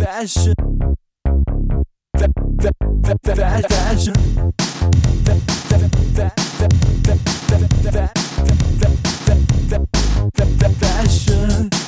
Fashion. Fashion. Fashion. Western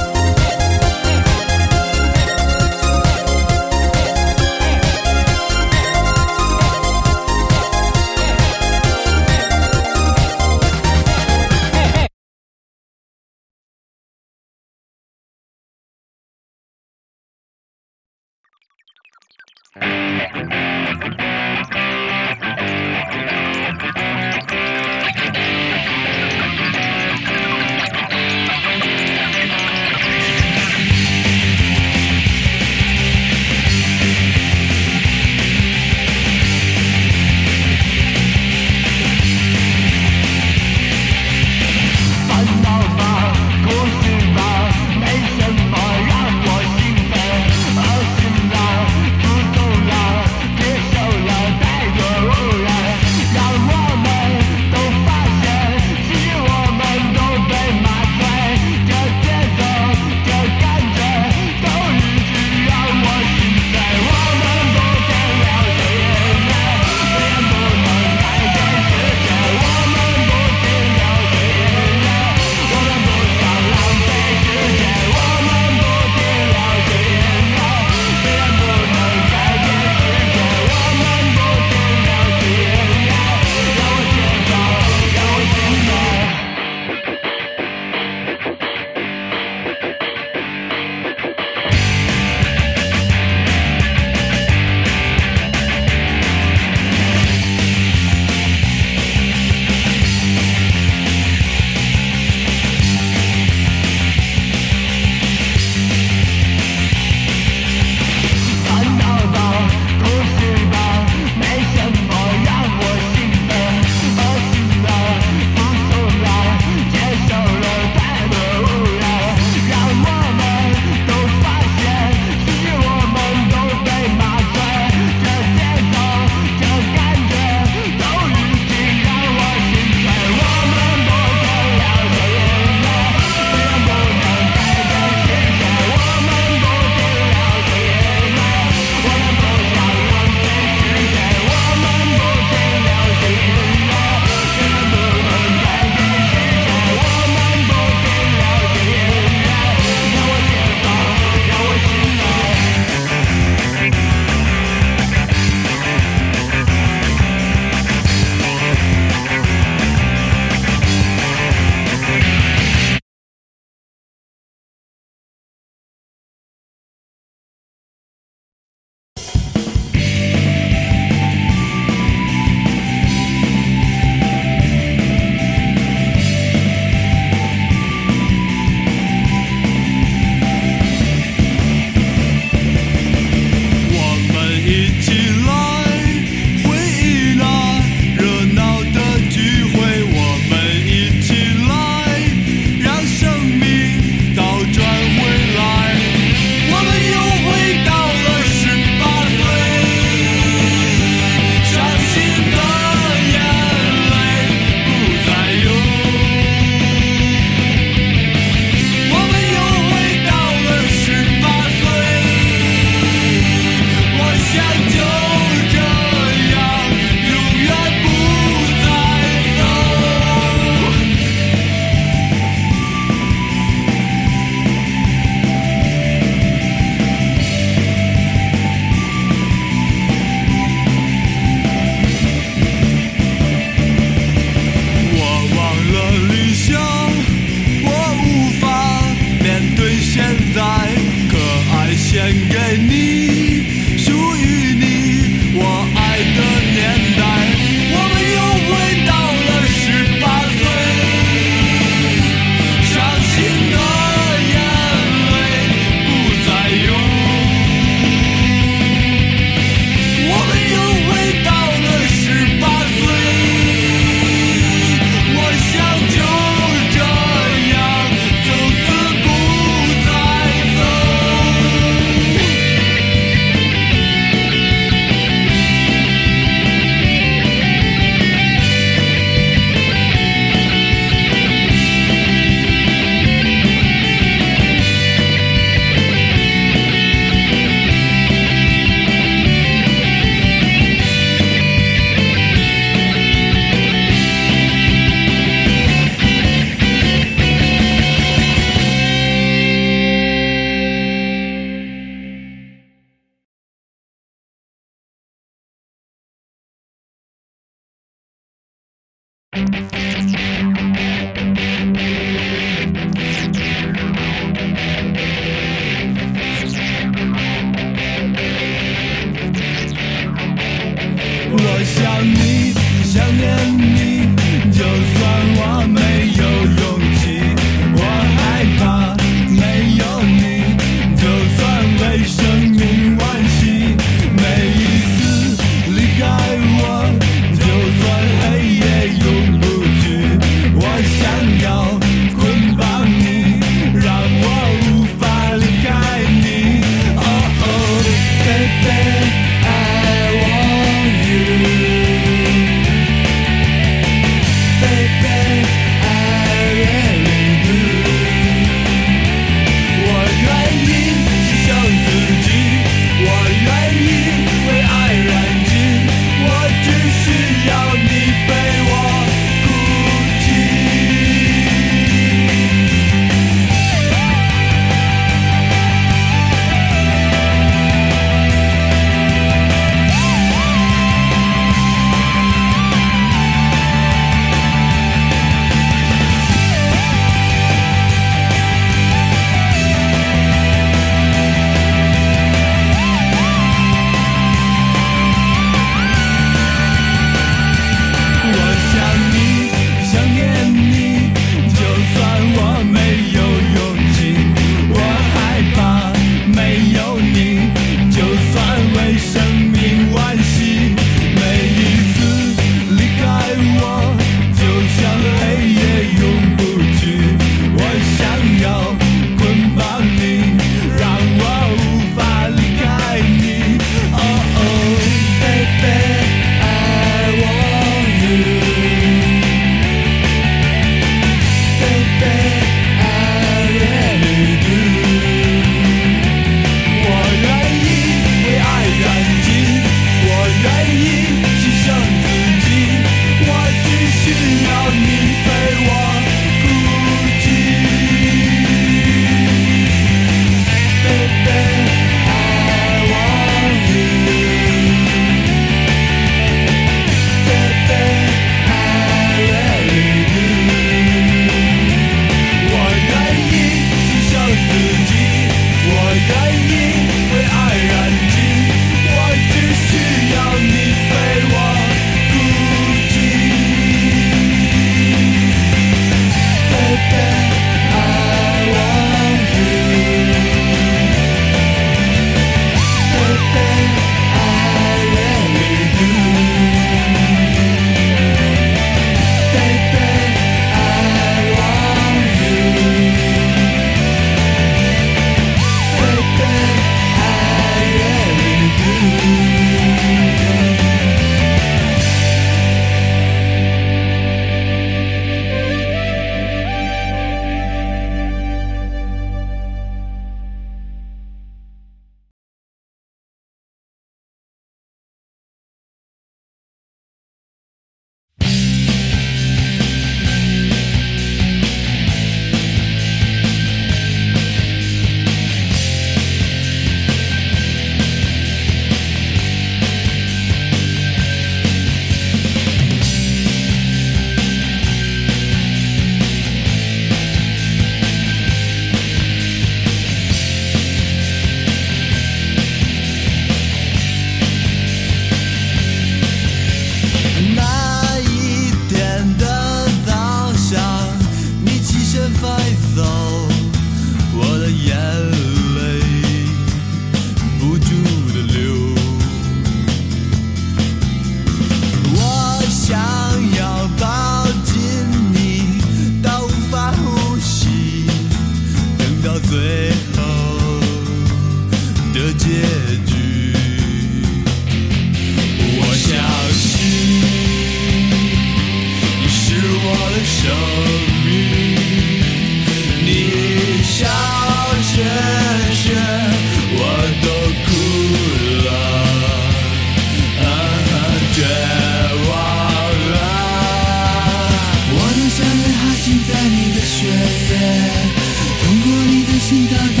听到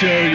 shows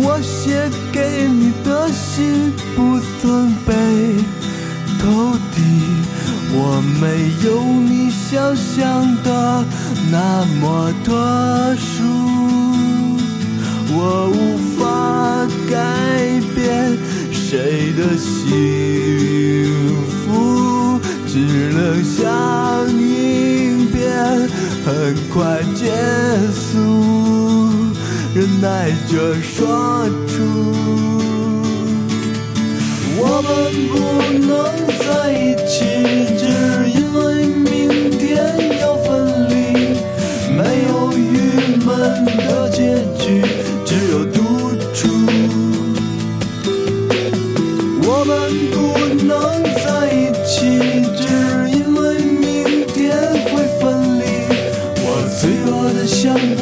我写给你的信不曾被投递。我没有你想象的那么特殊，我无法改变谁的幸福，只能像影片，很快结束。忍耐着说出，我们不能在一起，只因为明天要分离，没有郁闷的结局，只有独处。我们不能在一起，只因为明天会分离，我脆弱的像玻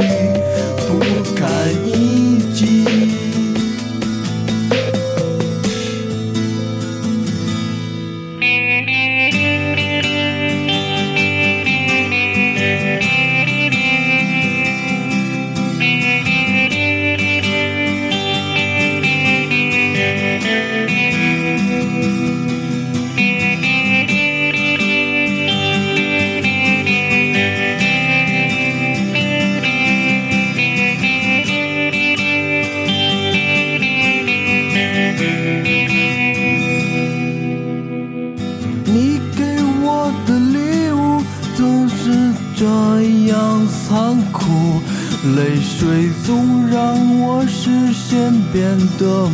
璃。水总让我视线变得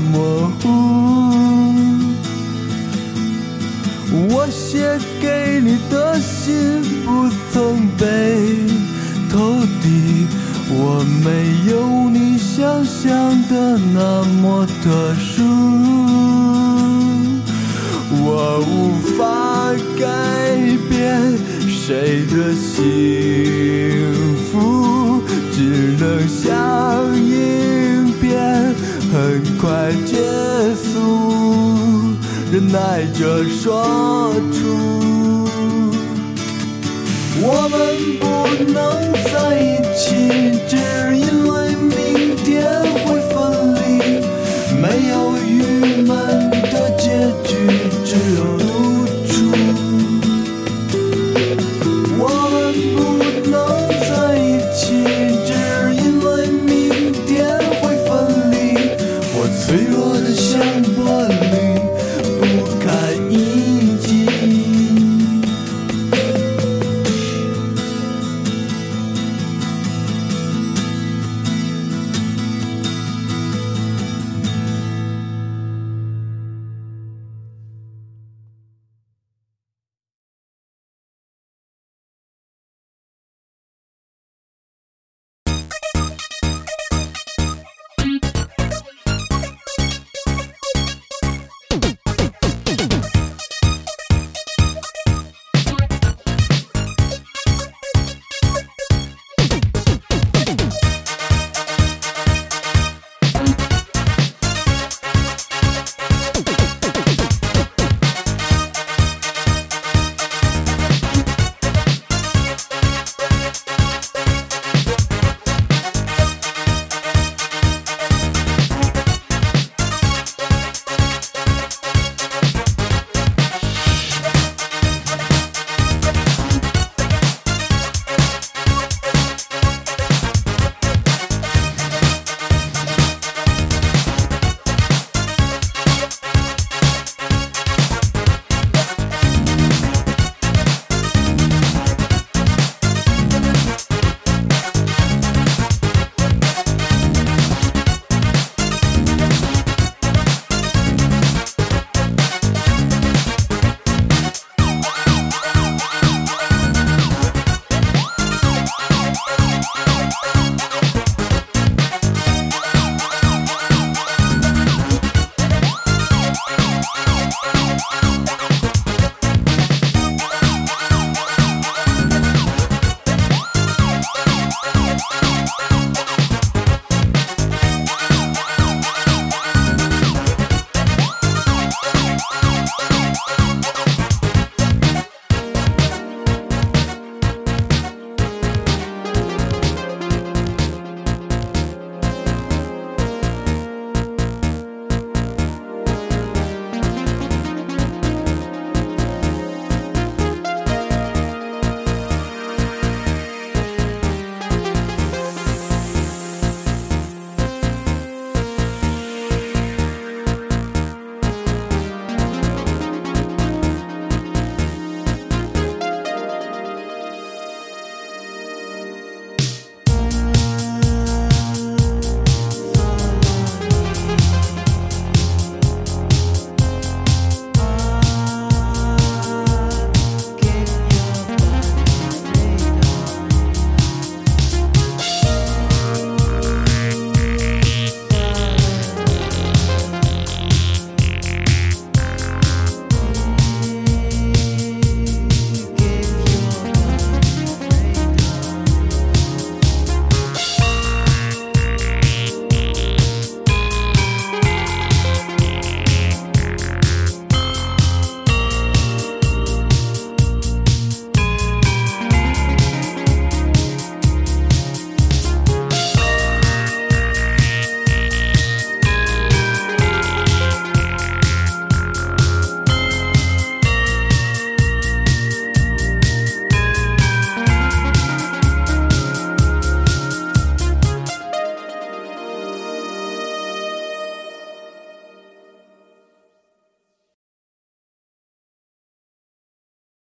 chora.